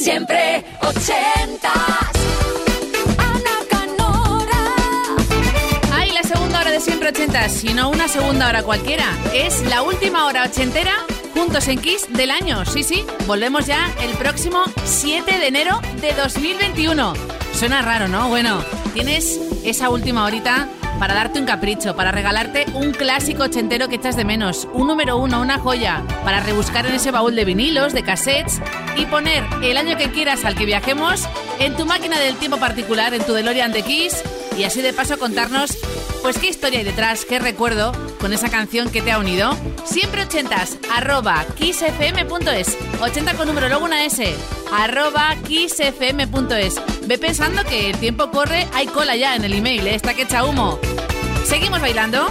Siempre ochentas. Ana Canora. Ay, la segunda hora de siempre ochentas, si no una segunda hora cualquiera. Es la última hora ochentera juntos en Kiss del año. Sí, sí, volvemos ya el próximo 7 de enero de 2021. Suena raro, ¿no? Bueno, tienes esa última horita para darte un capricho, para regalarte un clásico ochentero que echas de menos, un número uno, una joya, para rebuscar en ese baúl de vinilos, de cassettes y poner el año que quieras al que viajemos en tu máquina del tiempo particular, en tu DeLorean de Kiss y así de paso contarnos pues qué historia hay detrás, qué recuerdo con esa canción que te ha unido. Siempre ochentas, arroba kissfm.es, 80 con número luego una S, arroba kissfm.es. Ve pensando que el tiempo corre, hay cola ya en el email, ¿eh? está que echa humo. ¿Seguimos bailando?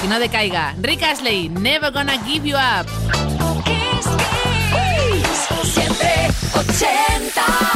Que no decaiga. Rick Astley, Never Gonna Give You Up. Siempre 80.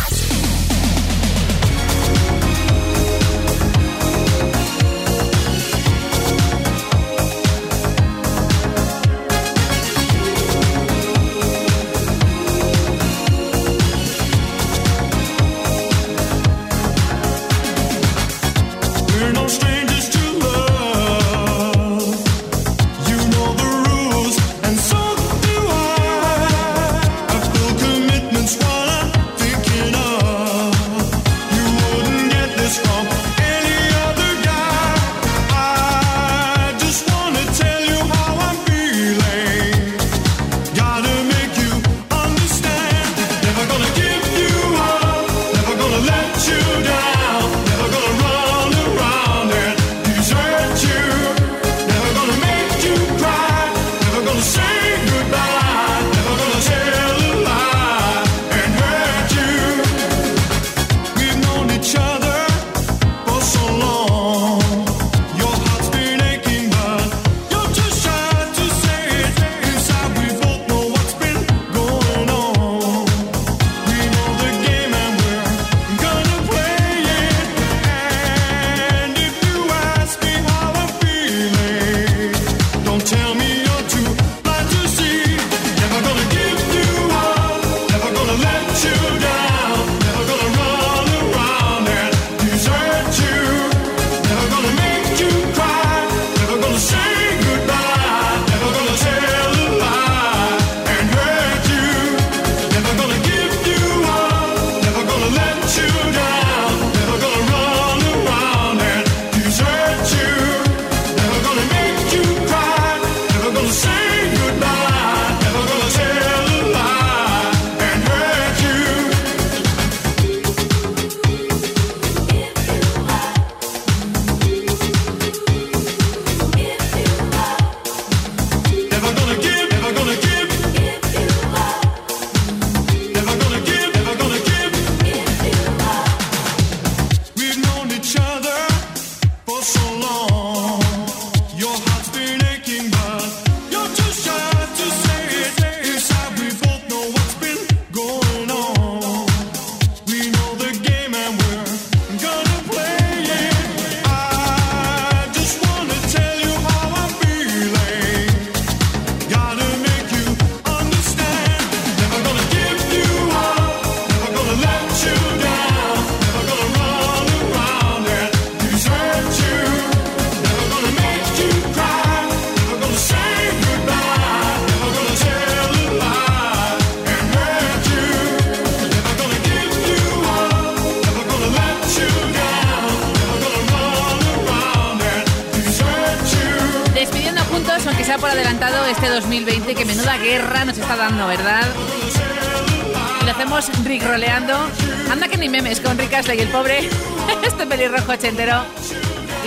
Ochentero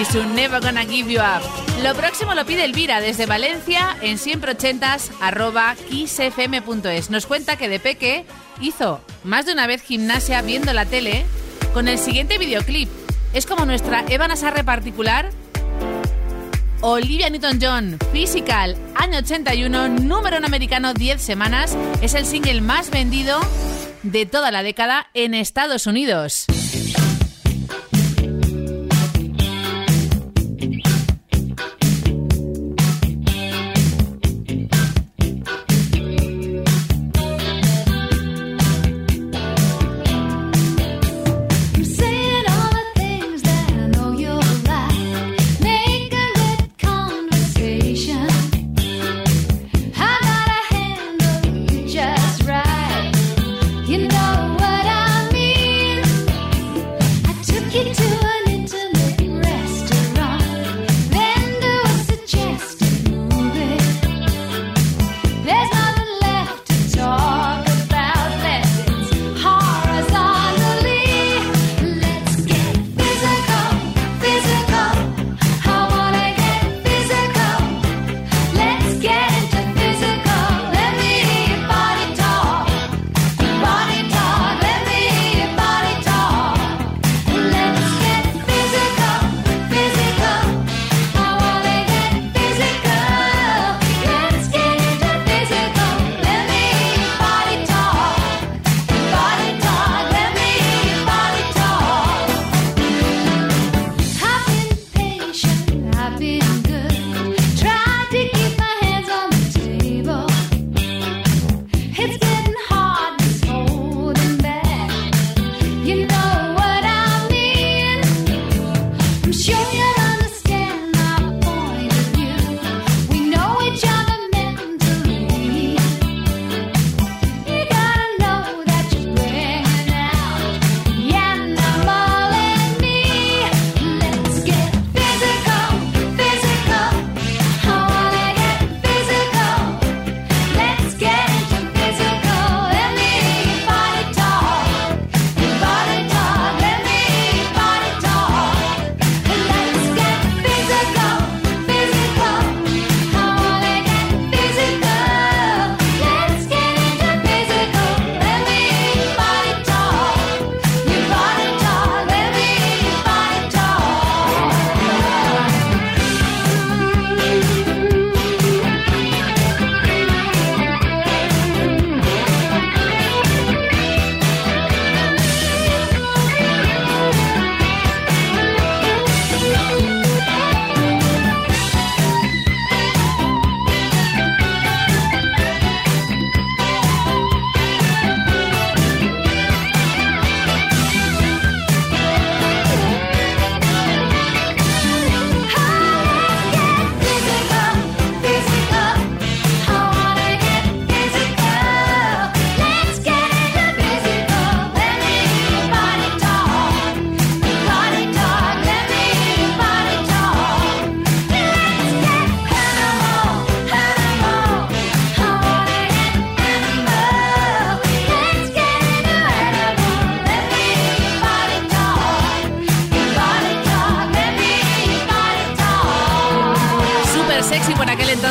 y su Never Gonna Give You Up. Lo próximo lo pide Elvira desde Valencia en siempre ochentas arroba kissfm.es. Nos cuenta que de peque hizo más de una vez gimnasia viendo la tele con el siguiente videoclip. Es como nuestra Eva Nassarre particular Olivia Newton-John, Physical, año 81, número en americano 10 semanas, es el single más vendido de toda la década en Estados Unidos.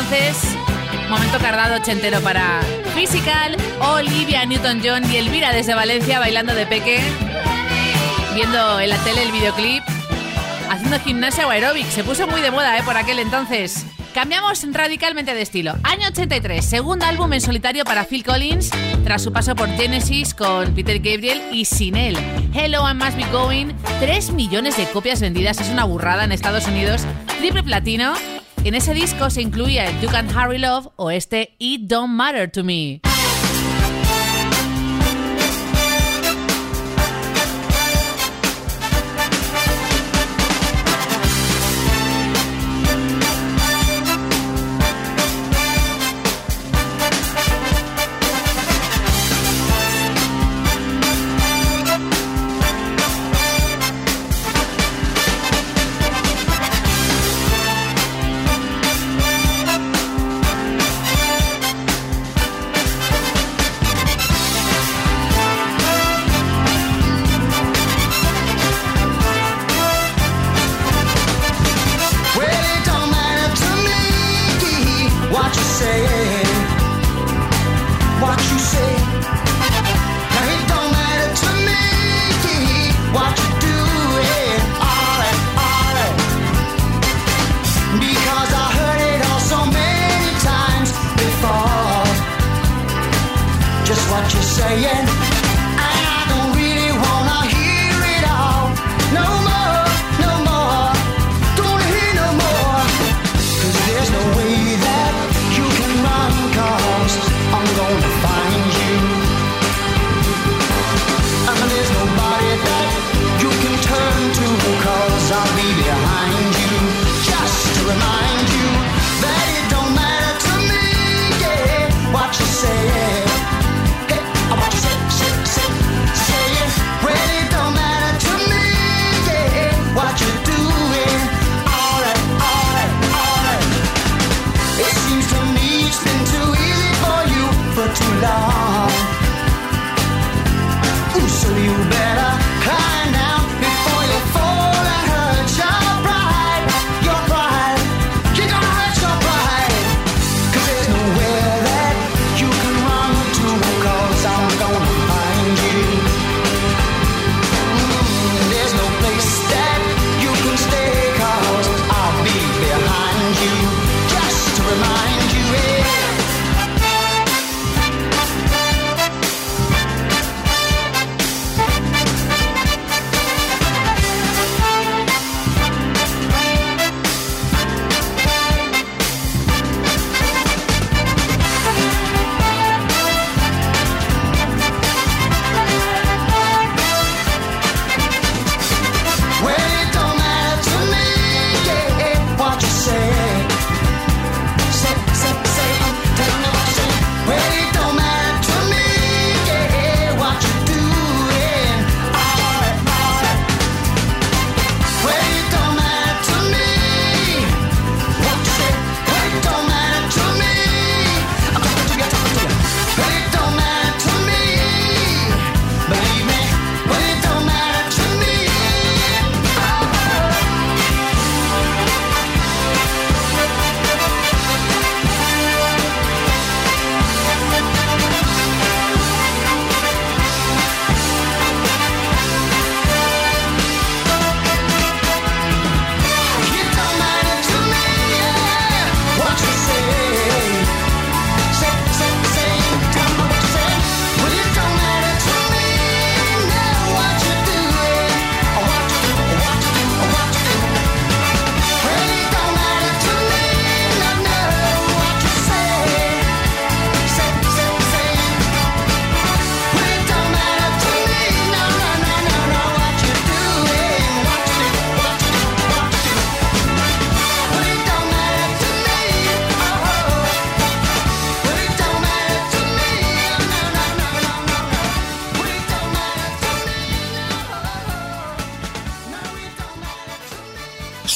entonces, momento cardado ochentero para Physical, Olivia Newton-John y Elvira desde Valencia bailando de peque, viendo en la tele el videoclip, haciendo gimnasia o aeróbic. Se puso muy de moda ¿eh? por aquel entonces. Cambiamos radicalmente de estilo. Año 83, segundo álbum en solitario para Phil Collins, tras su paso por Genesis con Peter Gabriel y sin él. Hello and Must Be Going, 3 millones de copias vendidas, es una burrada en Estados Unidos, triple platino en ese disco se incluía el You Can Harry Love o este It Don't Matter to Me.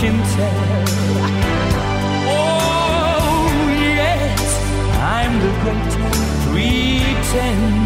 Can tell. Oh, yes, I'm the great pretender.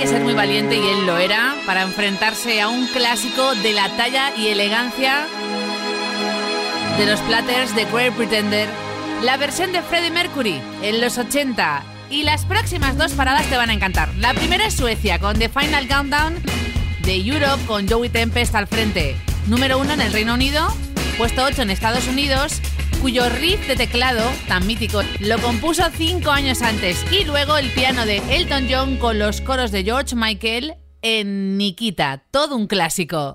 Que ser muy valiente y él lo era para enfrentarse a un clásico de la talla y elegancia de los Platters de Queer Pretender, la versión de Freddie Mercury en los 80. Y las próximas dos paradas te van a encantar. La primera es Suecia con The Final Countdown de Europe con Joey Tempest al frente. Número uno en el Reino Unido, puesto 8 en Estados Unidos, cuyo riff de teclado, tan mítico, lo compuso cinco años antes. Y luego el piano de Elton John con los coros de George Michael en Nikita, todo un clásico.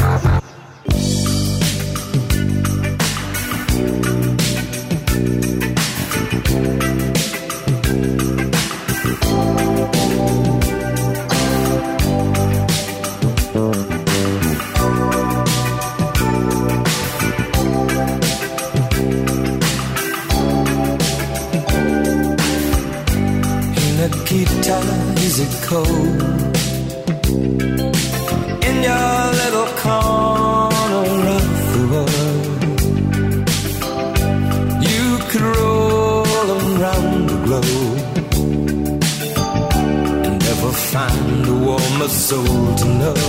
Cold? In your little corner of the world, you could roll around the globe and never find a warmer soul to know.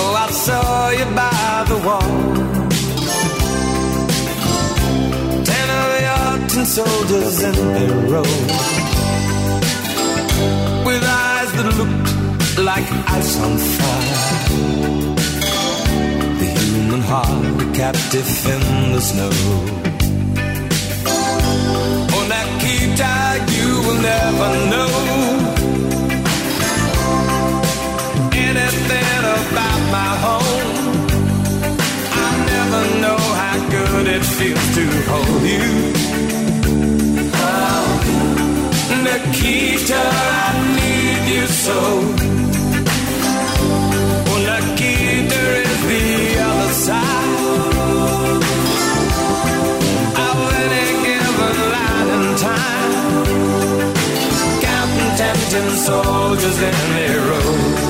Oh, I saw you by the wall. Soldiers in their row like ice on fire The human heart a captive in the snow Oh, Nikita, you will never know Anything about my home I never know how good it feels to hold you. Oh, Nikita, I need you so. Soldiers in their row.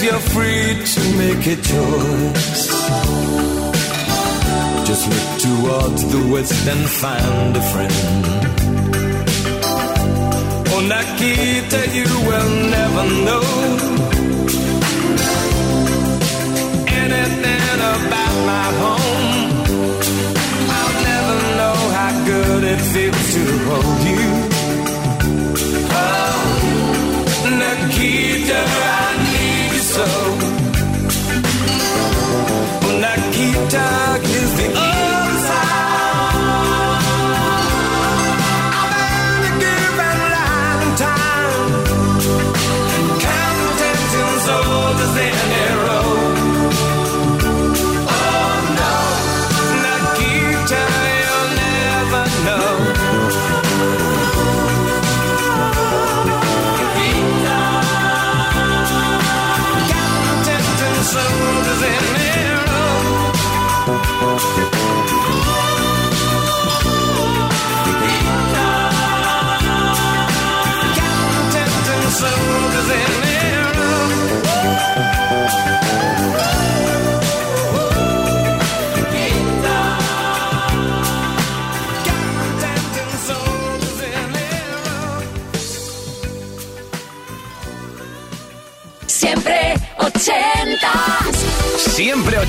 And you're free to make a choice Just look towards the west and find a friend Oh, Nikita, you will never know anything about my home. I'll never know how good it feels to hold you. Oh, Nikita,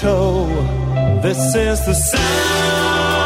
toe. This is the sound.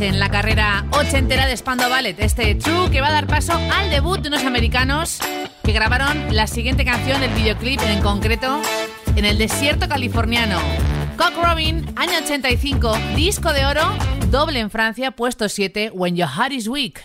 Pues en la carrera ochentera de Spando Ballet. Este True que va a dar paso al debut de unos americanos que grabaron la siguiente canción, el videoclip en concreto, en el desierto californiano. Cock Robin, año 85, disco de oro, doble en Francia, puesto 7, When Your Heart is Weak.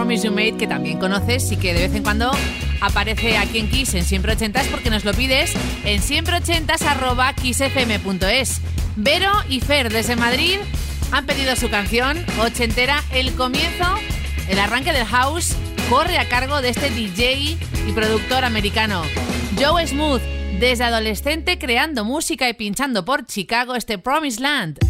Promise You Made, que también conoces y que de vez en cuando aparece aquí en Kiss en Siempre 80 porque nos lo pides en siempre 80 arroba kissfm.es. Vero y Fer desde Madrid han pedido su canción ochentera El comienzo, el arranque del house, corre a cargo de este DJ y productor americano. Joe Smooth, desde adolescente creando música y pinchando por Chicago este Promised Land.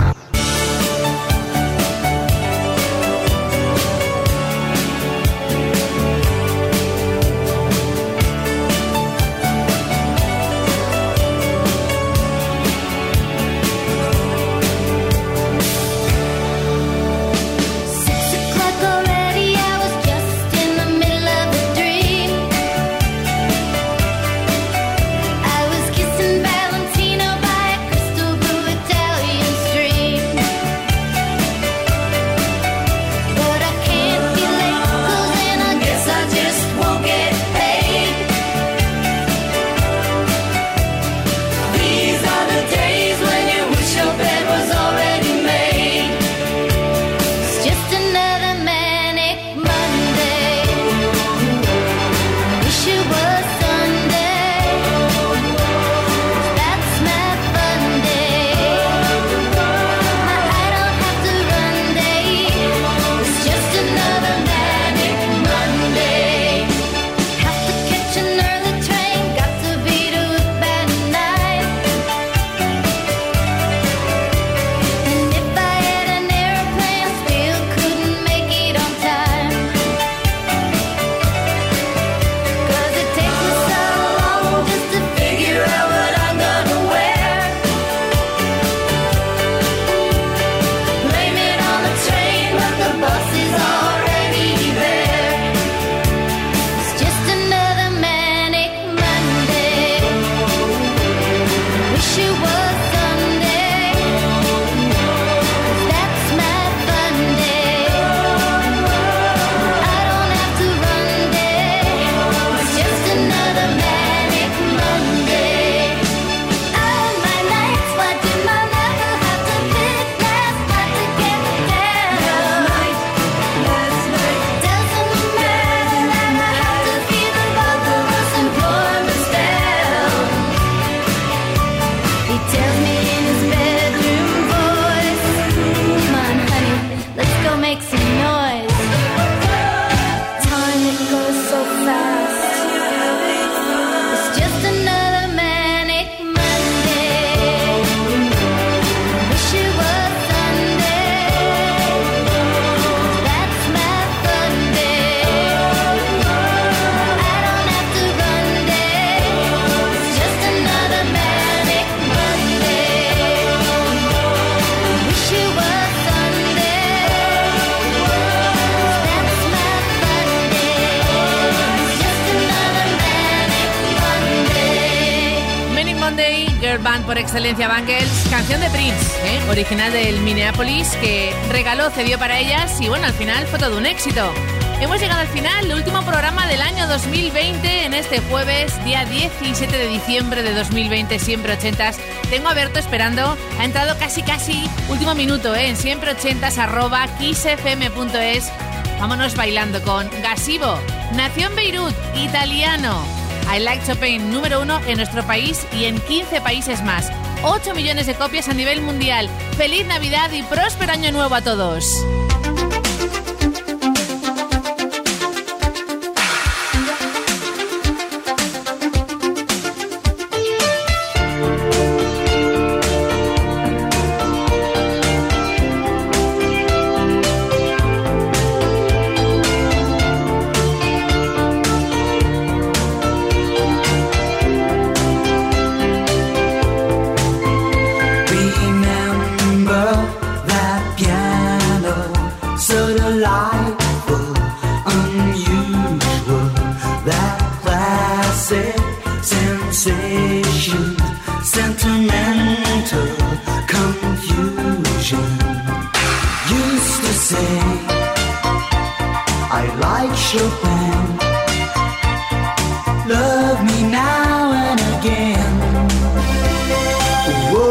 band por excelencia, Bangles, canción de Prince, ¿eh? original del Minneapolis, que regaló, cedió para ellas y bueno, al final fue todo un éxito. Hemos llegado al final, el último programa del año 2020 en este jueves, día 17 de diciembre de 2020, siempre 80. Tengo a Berto esperando, ha entrado casi casi último minuto ¿eh? en siempre 80s arroba Vámonos bailando con Gasivo, nació en Beirut, italiano. I Like Chopin número uno en nuestro país y en 15 países más. 8 millones de copias a nivel mundial. Feliz Navidad y próspero año nuevo a todos. Whoa.